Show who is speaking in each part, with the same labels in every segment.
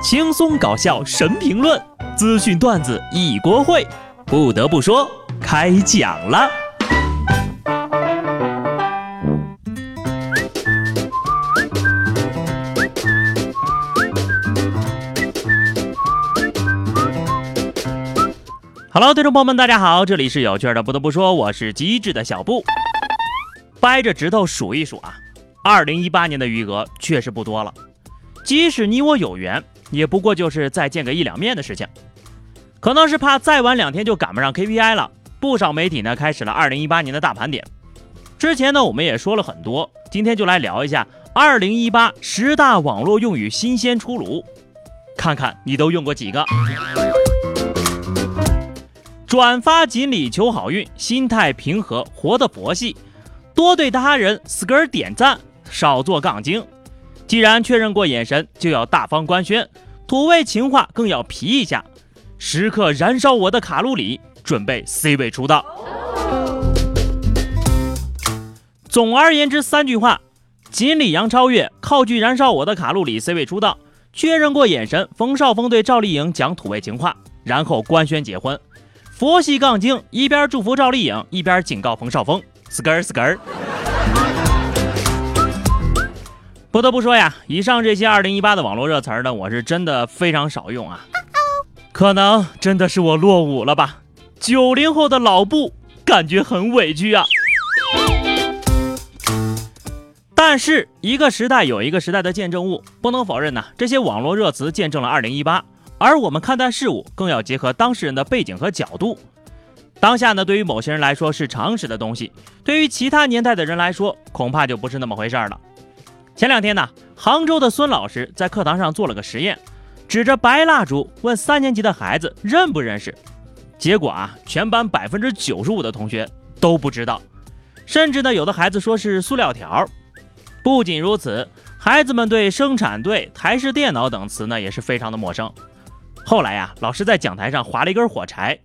Speaker 1: 轻松搞笑神评论，资讯段子一锅烩。不得不说，开讲了。Hello，听众朋友们，大家好，这里是有趣的。不得不说，我是机智的小布。掰着指头数一数啊，二零一八年的余额确实不多了。即使你我有缘，也不过就是再见个一两面的事情。可能是怕再晚两天就赶不上 KPI 了，不少媒体呢开始了二零一八年的大盘点。之前呢我们也说了很多，今天就来聊一下二零一八十大网络用语新鲜出炉，看看你都用过几个。转发锦鲤求好运，心态平和，活得佛系，多对他人 skr 点赞，少做杠精。既然确认过眼神，就要大方官宣，土味情话更要皮一下，时刻燃烧我的卡路里，准备 C 位出道。总而言之，三句话：锦鲤杨超越靠剧燃烧我的卡路里，C 位出道。确认过眼神，冯绍峰对赵丽颖讲土味情话，然后官宣结婚。佛系杠精一边祝福赵丽颖，一边警告冯绍峰：skr skr。不得不说呀，以上这些二零一八的网络热词呢，我是真的非常少用啊。可能真的是我落伍了吧？九零后的老布感觉很委屈啊。但是一个时代有一个时代的见证物，不能否认呢，这些网络热词见证了二零一八。而我们看待事物，更要结合当事人的背景和角度。当下呢，对于某些人来说是常识的东西，对于其他年代的人来说，恐怕就不是那么回事了。前两天呢，杭州的孙老师在课堂上做了个实验，指着白蜡烛问三年级的孩子认不认识。结果啊，全班百分之九十五的同学都不知道，甚至呢，有的孩子说是塑料条。不仅如此，孩子们对生产队、台式电脑等词呢，也是非常的陌生。后来呀，老师在讲台上划了一根火柴，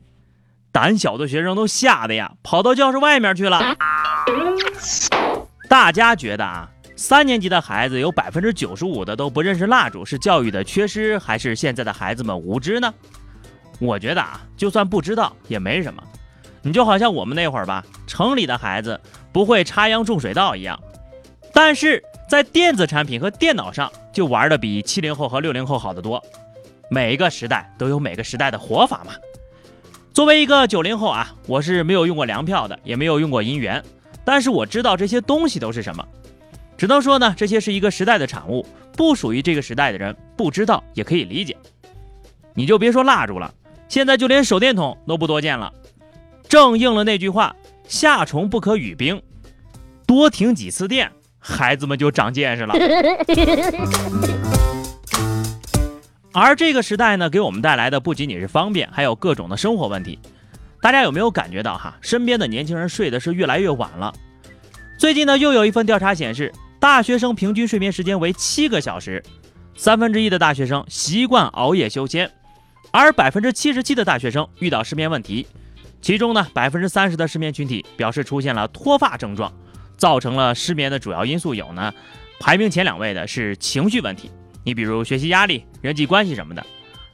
Speaker 1: 胆小的学生都吓得呀，跑到教室外面去了。大家觉得啊，三年级的孩子有百分之九十五的都不认识蜡烛，是教育的缺失，还是现在的孩子们无知呢？我觉得啊，就算不知道也没什么。你就好像我们那会儿吧，城里的孩子不会插秧种水稻一样，但是在电子产品和电脑上就玩的比七零后和六零后好得多。每一个时代都有每个时代的活法嘛。作为一个九零后啊，我是没有用过粮票的，也没有用过银元，但是我知道这些东西都是什么。只能说呢，这些是一个时代的产物，不属于这个时代的人不知道也可以理解。你就别说蜡烛了，现在就连手电筒都不多见了。正应了那句话：夏虫不可语冰，多停几次电，孩子们就长见识了。而这个时代呢，给我们带来的不仅仅是方便，还有各种的生活问题。大家有没有感觉到哈，身边的年轻人睡的是越来越晚了？最近呢，又有一份调查显示，大学生平均睡眠时间为七个小时，三分之一的大学生习惯熬夜修仙，而百分之七十七的大学生遇到失眠问题，其中呢，百分之三十的失眠群体表示出现了脱发症状，造成了失眠的主要因素有呢，排名前两位的是情绪问题。你比如学习压力、人际关系什么的，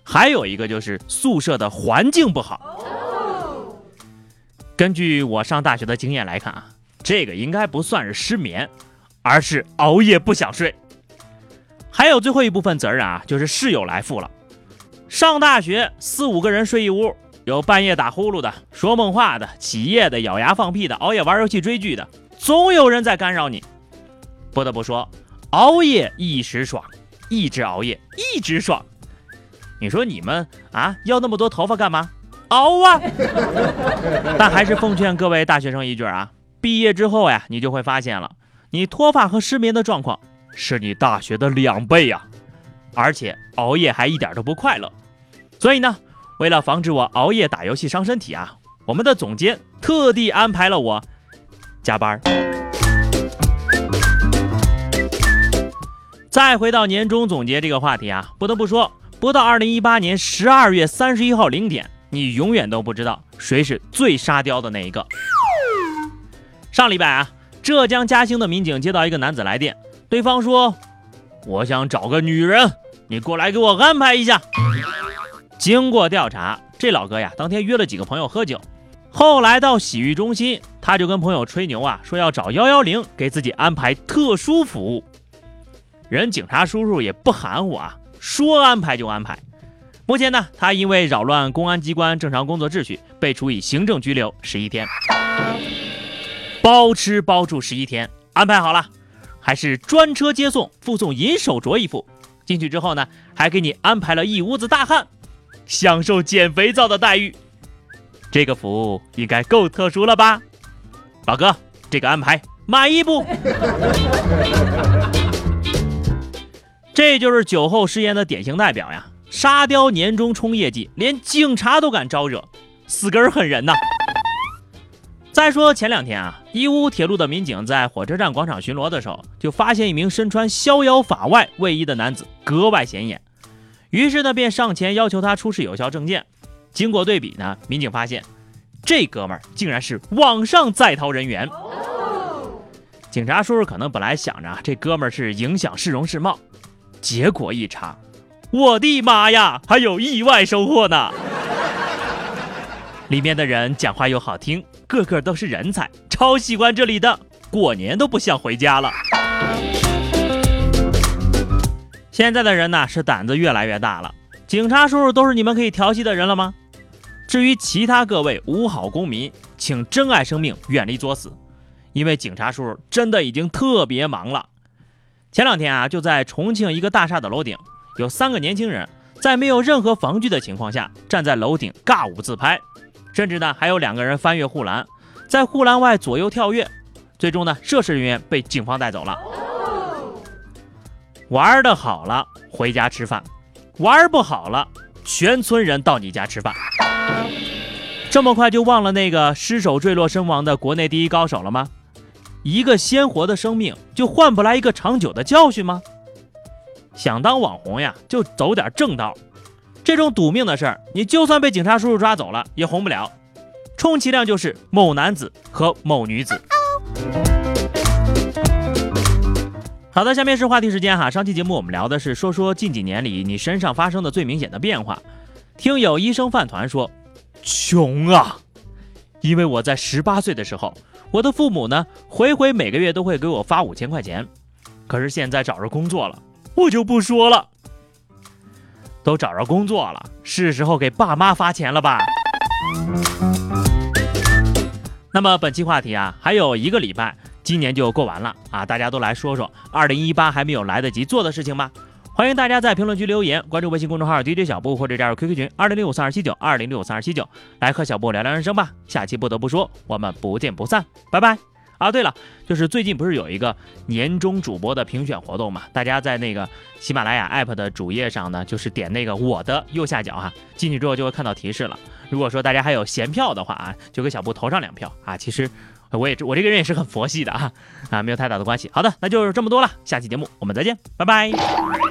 Speaker 1: 还有一个就是宿舍的环境不好。根据我上大学的经验来看啊，这个应该不算是失眠，而是熬夜不想睡。还有最后一部分责任啊，就是室友来负了。上大学四五个人睡一屋，有半夜打呼噜的、说梦话的、起夜的、咬牙放屁的、熬夜玩游戏追剧的，总有人在干扰你。不得不说，熬夜一时爽。一直熬夜，一直爽。你说你们啊，要那么多头发干嘛？熬啊！但还是奉劝各位大学生一句啊，毕业之后呀，你就会发现了，你脱发和失眠的状况是你大学的两倍呀，而且熬夜还一点都不快乐。所以呢，为了防止我熬夜打游戏伤身体啊，我们的总监特地安排了我加班。再回到年终总结这个话题啊，不得不说，不到二零一八年十二月三十一号零点，你永远都不知道谁是最沙雕的那一个。上礼拜啊，浙江嘉兴的民警接到一个男子来电，对方说：“我想找个女人，你过来给我安排一下。经过调查，这老哥呀，当天约了几个朋友喝酒，后来到洗浴中心，他就跟朋友吹牛啊，说要找幺幺零给自己安排特殊服务。人警察叔叔也不含糊啊，说安排就安排。目前呢，他因为扰乱公安机关正常工作秩序，被处以行政拘留十一天，包吃包住十一天，安排好了，还是专车接送，附送银手镯一副。进去之后呢，还给你安排了一屋子大汉，享受减肥皂的待遇。这个服务应该够特殊了吧，老哥，这个安排满意不？这就是酒后失言的典型代表呀。沙雕年终冲业绩，连警察都敢招惹，死根儿狠人呐！再说前两天啊，义乌铁路的民警在火车站广场巡逻的时候，就发现一名身穿逍遥法外卫衣的男子格外显眼，于是呢便上前要求他出示有效证件。经过对比呢，民警发现这哥们儿竟然是网上在逃人员。警察叔叔可能本来想着这哥们儿是影响市容市貌，结果一查。我的妈呀，还有意外收获呢！里面的人讲话又好听，个个都是人才，超喜欢这里的，过年都不想回家了。现在的人呢，是胆子越来越大了。警察叔叔都是你们可以调戏的人了吗？至于其他各位五好公民，请珍爱生命，远离作死，因为警察叔叔真的已经特别忙了。前两天啊，就在重庆一个大厦的楼顶。有三个年轻人在没有任何防具的情况下站在楼顶尬舞自拍，甚至呢还有两个人翻越护栏，在护栏外左右跳跃。最终呢，涉事人员被警方带走了。玩的好了回家吃饭，玩不好了全村人到你家吃饭。这么快就忘了那个失手坠落身亡的国内第一高手了吗？一个鲜活的生命就换不来一个长久的教训吗？想当网红呀，就走点正道。这种赌命的事儿，你就算被警察叔叔抓走了，也红不了。充其量就是某男子和某女子。好的，下面是话题时间哈。上期节目我们聊的是说说近几年里你身上发生的最明显的变化。听友医生饭团说，穷啊，因为我在十八岁的时候，我的父母呢回回每个月都会给我发五千块钱，可是现在找着工作了。我就不说了，都找着工作了，是时候给爸妈发钱了吧？那么本期话题啊，还有一个礼拜，今年就过完了啊！大家都来说说二零一八还没有来得及做的事情吧。欢迎大家在评论区留言，关注微信公众号 DJ 小布或者加入 QQ 群二零六五三二七九二零六五三二七九，来和小布聊聊人生吧。下期不得不说，我们不见不散，拜拜。啊，对了，就是最近不是有一个年终主播的评选活动嘛？大家在那个喜马拉雅 app 的主页上呢，就是点那个我的右下角哈，进去之后就会看到提示了。如果说大家还有闲票的话啊，就给小布投上两票啊。其实我也我这个人也是很佛系的啊，啊，没有太大的关系。好的，那就是这么多了，下期节目我们再见，拜拜。